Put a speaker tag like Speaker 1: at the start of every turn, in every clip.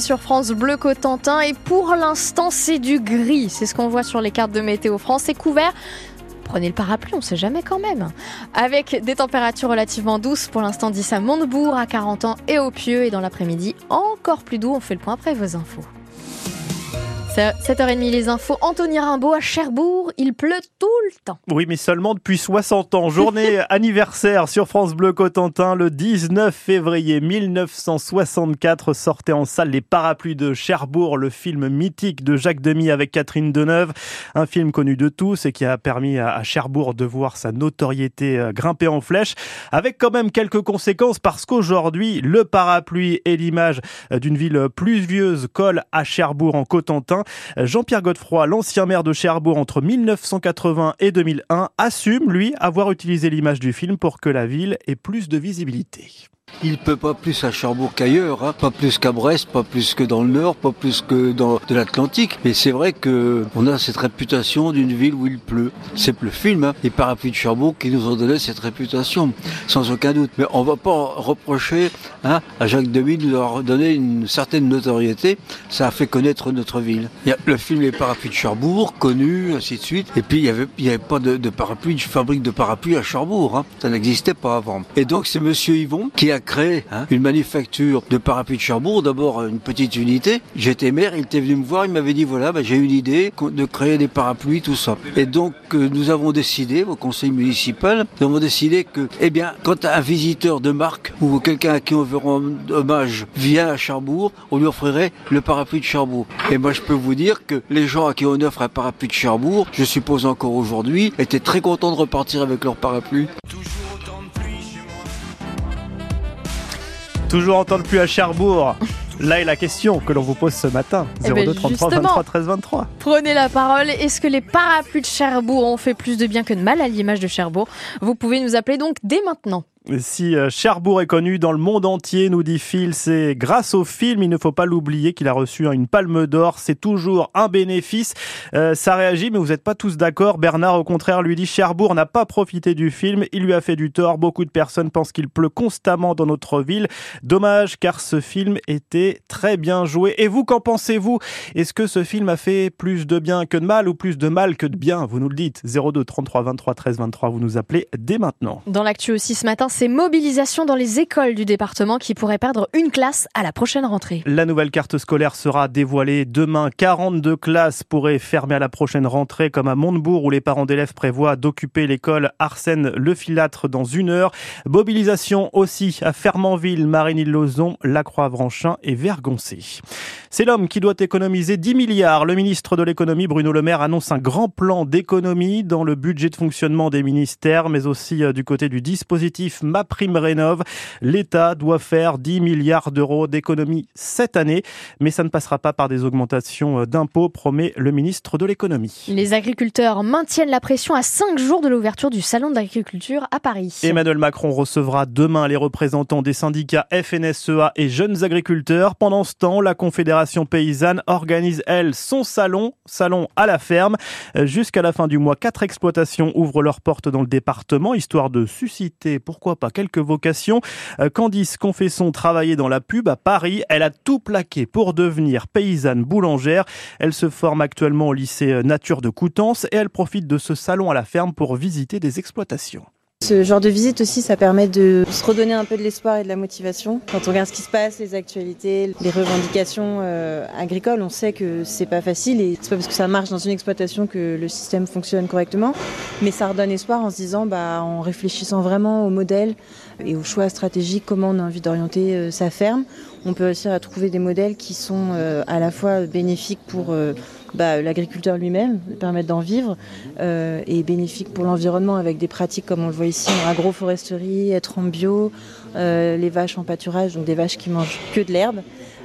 Speaker 1: Sur France Bleu Cotentin et pour l'instant c'est du gris, c'est ce qu'on voit sur les cartes de météo France, c'est couvert. Prenez le parapluie, on sait jamais quand même. Avec des températures relativement douces pour l'instant 10 à Montebourg, à 40 ans et au Pieux et dans l'après-midi encore plus doux, on fait le point après vos infos. 7h30 les infos. Anthony Rimbaud à Cherbourg, il pleut tout le temps.
Speaker 2: Oui, mais seulement depuis 60 ans. Journée anniversaire sur France Bleu Cotentin. Le 19 février 1964 sortait en salle Les Parapluies de Cherbourg, le film mythique de Jacques Demy avec Catherine Deneuve. Un film connu de tous et qui a permis à Cherbourg de voir sa notoriété euh, grimper en flèche. Avec quand même quelques conséquences parce qu'aujourd'hui, le parapluie et l'image euh, d'une ville pluvieuse colle à Cherbourg en Cotentin. Jean-Pierre Godefroy, l'ancien maire de Cherbourg entre 1980 et 2001, assume, lui, avoir utilisé l'image du film pour que la ville ait plus de visibilité.
Speaker 3: Il peut pas plus à Cherbourg qu'ailleurs, hein. pas plus qu'à Brest, pas plus que dans le Nord, pas plus que dans de l'Atlantique. Mais c'est vrai que on a cette réputation d'une ville où il pleut. C'est le film, hein, les parapluies de Cherbourg, qui nous ont donné cette réputation, sans aucun doute. Mais on va pas reprocher hein, à Jacques Demy de leur donner une certaine notoriété. Ça a fait connaître notre ville. Le film Les parapluies de Cherbourg, connu, ainsi de suite. Et puis il y avait, pas de, fabrique de parapluies à Cherbourg. Ça n'existait pas avant. Et donc c'est Monsieur Yvon qui a créé hein, une manufacture de parapluies de Cherbourg, d'abord une petite unité. J'étais maire, il était venu me voir, il m'avait dit voilà, bah, j'ai une idée de créer des parapluies, tout ça. Et donc euh, nous avons décidé, au conseil municipal, nous avons décidé que, eh bien, quand un visiteur de marque ou quelqu'un à qui on veut rendre hommage vient à Cherbourg, on lui offrirait le parapluie de Cherbourg. Et moi je peux vous dire que les gens à qui on offre un parapluie de Cherbourg, je suppose encore aujourd'hui, étaient très contents de repartir avec leur parapluie.
Speaker 2: Toujours entendre plus à Cherbourg. Là est la question que l'on vous pose ce matin. 02 33 23 13 23.
Speaker 1: Prenez la parole. Est-ce que les parapluies de Cherbourg ont fait plus de bien que de mal à l'image de Cherbourg? Vous pouvez nous appeler donc dès maintenant.
Speaker 2: Si euh, Cherbourg est connu dans le monde entier, nous dit Phil, c'est grâce au film. Il ne faut pas l'oublier qu'il a reçu une palme d'or. C'est toujours un bénéfice. Euh, ça réagit, mais vous n'êtes pas tous d'accord. Bernard, au contraire, lui dit Cherbourg n'a pas profité du film. Il lui a fait du tort. Beaucoup de personnes pensent qu'il pleut constamment dans notre ville. Dommage, car ce film était très bien joué. Et vous, qu'en pensez-vous? Est-ce que ce film a fait plus de bien que de mal ou plus de mal que de bien? Vous nous le dites. 02 33 23 13 23. Vous nous appelez dès maintenant.
Speaker 1: Dans l'actu aussi ce matin, c'est mobilisation dans les écoles du département qui pourraient perdre une classe à la prochaine rentrée.
Speaker 2: La nouvelle carte scolaire sera dévoilée demain. 42 classes pourraient fermer à la prochaine rentrée, comme à Montebourg où les parents d'élèves prévoient d'occuper l'école Arsène Le Filâtre dans une heure. Mobilisation aussi à Fermanville, Marigny-Lozon, Lacroix-Vranchin et Vergoncé. C'est l'homme qui doit économiser 10 milliards. Le ministre de l'économie, Bruno Le Maire, annonce un grand plan d'économie dans le budget de fonctionnement des ministères, mais aussi euh, du côté du dispositif MaPrimeRénov. L'État doit faire 10 milliards d'euros d'économie cette année, mais ça ne passera pas par des augmentations euh, d'impôts, promet le ministre de l'économie.
Speaker 1: Les agriculteurs maintiennent la pression à 5 jours de l'ouverture du salon d'agriculture à Paris.
Speaker 2: Emmanuel Macron recevra demain les représentants des syndicats FNSEA et jeunes agriculteurs. Pendant ce temps, la Confédération paysanne organise, elle, son salon, salon à la ferme. Euh, jusqu'à la fin du mois, quatre exploitations ouvrent leurs portes dans le département, histoire de susciter, pourquoi pas, quelques vocations. Euh, Candice Confesson travaillait dans la pub à Paris. Elle a tout plaqué pour devenir paysanne boulangère. Elle se forme actuellement au lycée euh, Nature de Coutances et elle profite de ce salon à la ferme pour visiter des exploitations.
Speaker 4: Ce genre de visite aussi, ça permet de se redonner un peu de l'espoir et de la motivation. Quand on regarde ce qui se passe, les actualités, les revendications euh, agricoles, on sait que c'est pas facile et c'est pas parce que ça marche dans une exploitation que le système fonctionne correctement, mais ça redonne espoir en se disant, bah, en réfléchissant vraiment au modèle et au choix stratégique, comment on a envie d'orienter euh, sa ferme. On peut aussi trouver des modèles qui sont euh, à la fois bénéfiques pour bah, l'agriculteur lui-même, permettre d'en vivre, euh, et bénéfiques pour l'environnement avec des pratiques comme on le voit ici en agroforesterie, être en bio, les vaches en pâturage, donc des vaches qui mangent que de l'herbe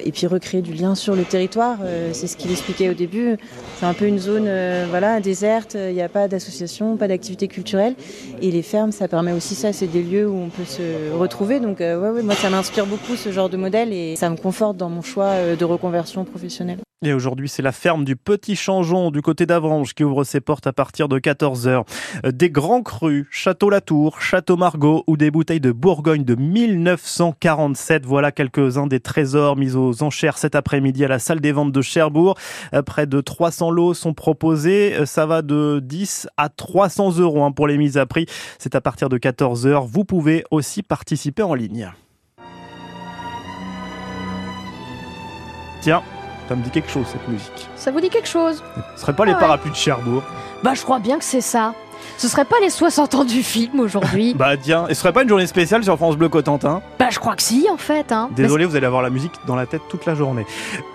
Speaker 4: et puis recréer du lien sur le territoire. c'est ce qu'il expliquait au début. C'est un peu une zone voilà, déserte, il n'y a pas d'association, pas d'activité culturelle. Et les fermes, ça permet aussi ça, c'est des lieux où on peut se retrouver. Donc ouais, ouais, moi, ça m'inspire beaucoup ce genre de modèle et ça me conforte dans mon choix de reconversion professionnelle.
Speaker 2: Et aujourd'hui, c'est la ferme du Petit Changeon du côté d'Avranches qui ouvre ses portes à partir de 14h. Des grands crus, Château Latour, Château Margaux ou des bouteilles de Bourgogne de 1947. Voilà quelques-uns des trésors mis aux enchères cet après-midi à la salle des ventes de Cherbourg. Près de 300 lots sont proposés. Ça va de 10 à 300 euros hein, pour les mises à prix. C'est à partir de 14h. Vous pouvez aussi participer en ligne. Tiens, ça me dit quelque chose cette musique.
Speaker 1: Ça vous dit quelque chose
Speaker 2: Ce serait pas les
Speaker 1: Ouais.
Speaker 2: parapluies de Cherbourg
Speaker 1: Bah, je crois bien que c'est ça. Ce serait pas les 60 ans du film aujourd'hui
Speaker 2: Bah tiens, et ce serait pas une journée spéciale sur France Bleu Cotentin
Speaker 1: Bah, je crois que si, en fait. Hein.
Speaker 2: Désolé, vous allez avoir la musique dans la tête toute la journée.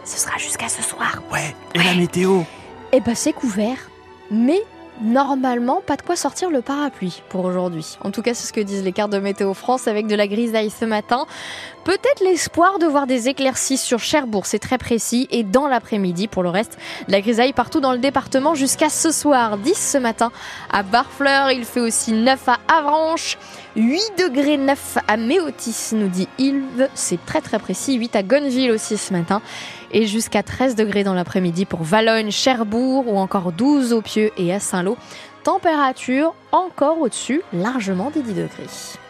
Speaker 1: ce sera jusqu'à ce soir.
Speaker 2: Ouais, et la météo
Speaker 1: Eh bah, c'est couvert. Mais normalement, pas de quoi sortir le parapluie pour aujourd'hui. En tout cas, c'est ce que disent les cartes de Météo France avec de la grisaille ce matin. Peut-être l'espoir de voir des éclaircies sur Cherbourg, c'est très précis. Et dans l'après-midi, pour le reste, de la grisaille partout dans le département jusqu'à ce soir. 10 ce matin à Barfleur, il fait aussi 9 à Avranches. 8 degrés 9 à Méotis, nous dit Yves. C'est très très précis. 8 à Gonneville aussi ce matin. Et jusqu'à 13 degrés dans l'après-midi pour Valogne, Cherbourg ou encore 12 au Pieux et à Saint-Lô. Température encore au-dessus, largement des 10 degrés.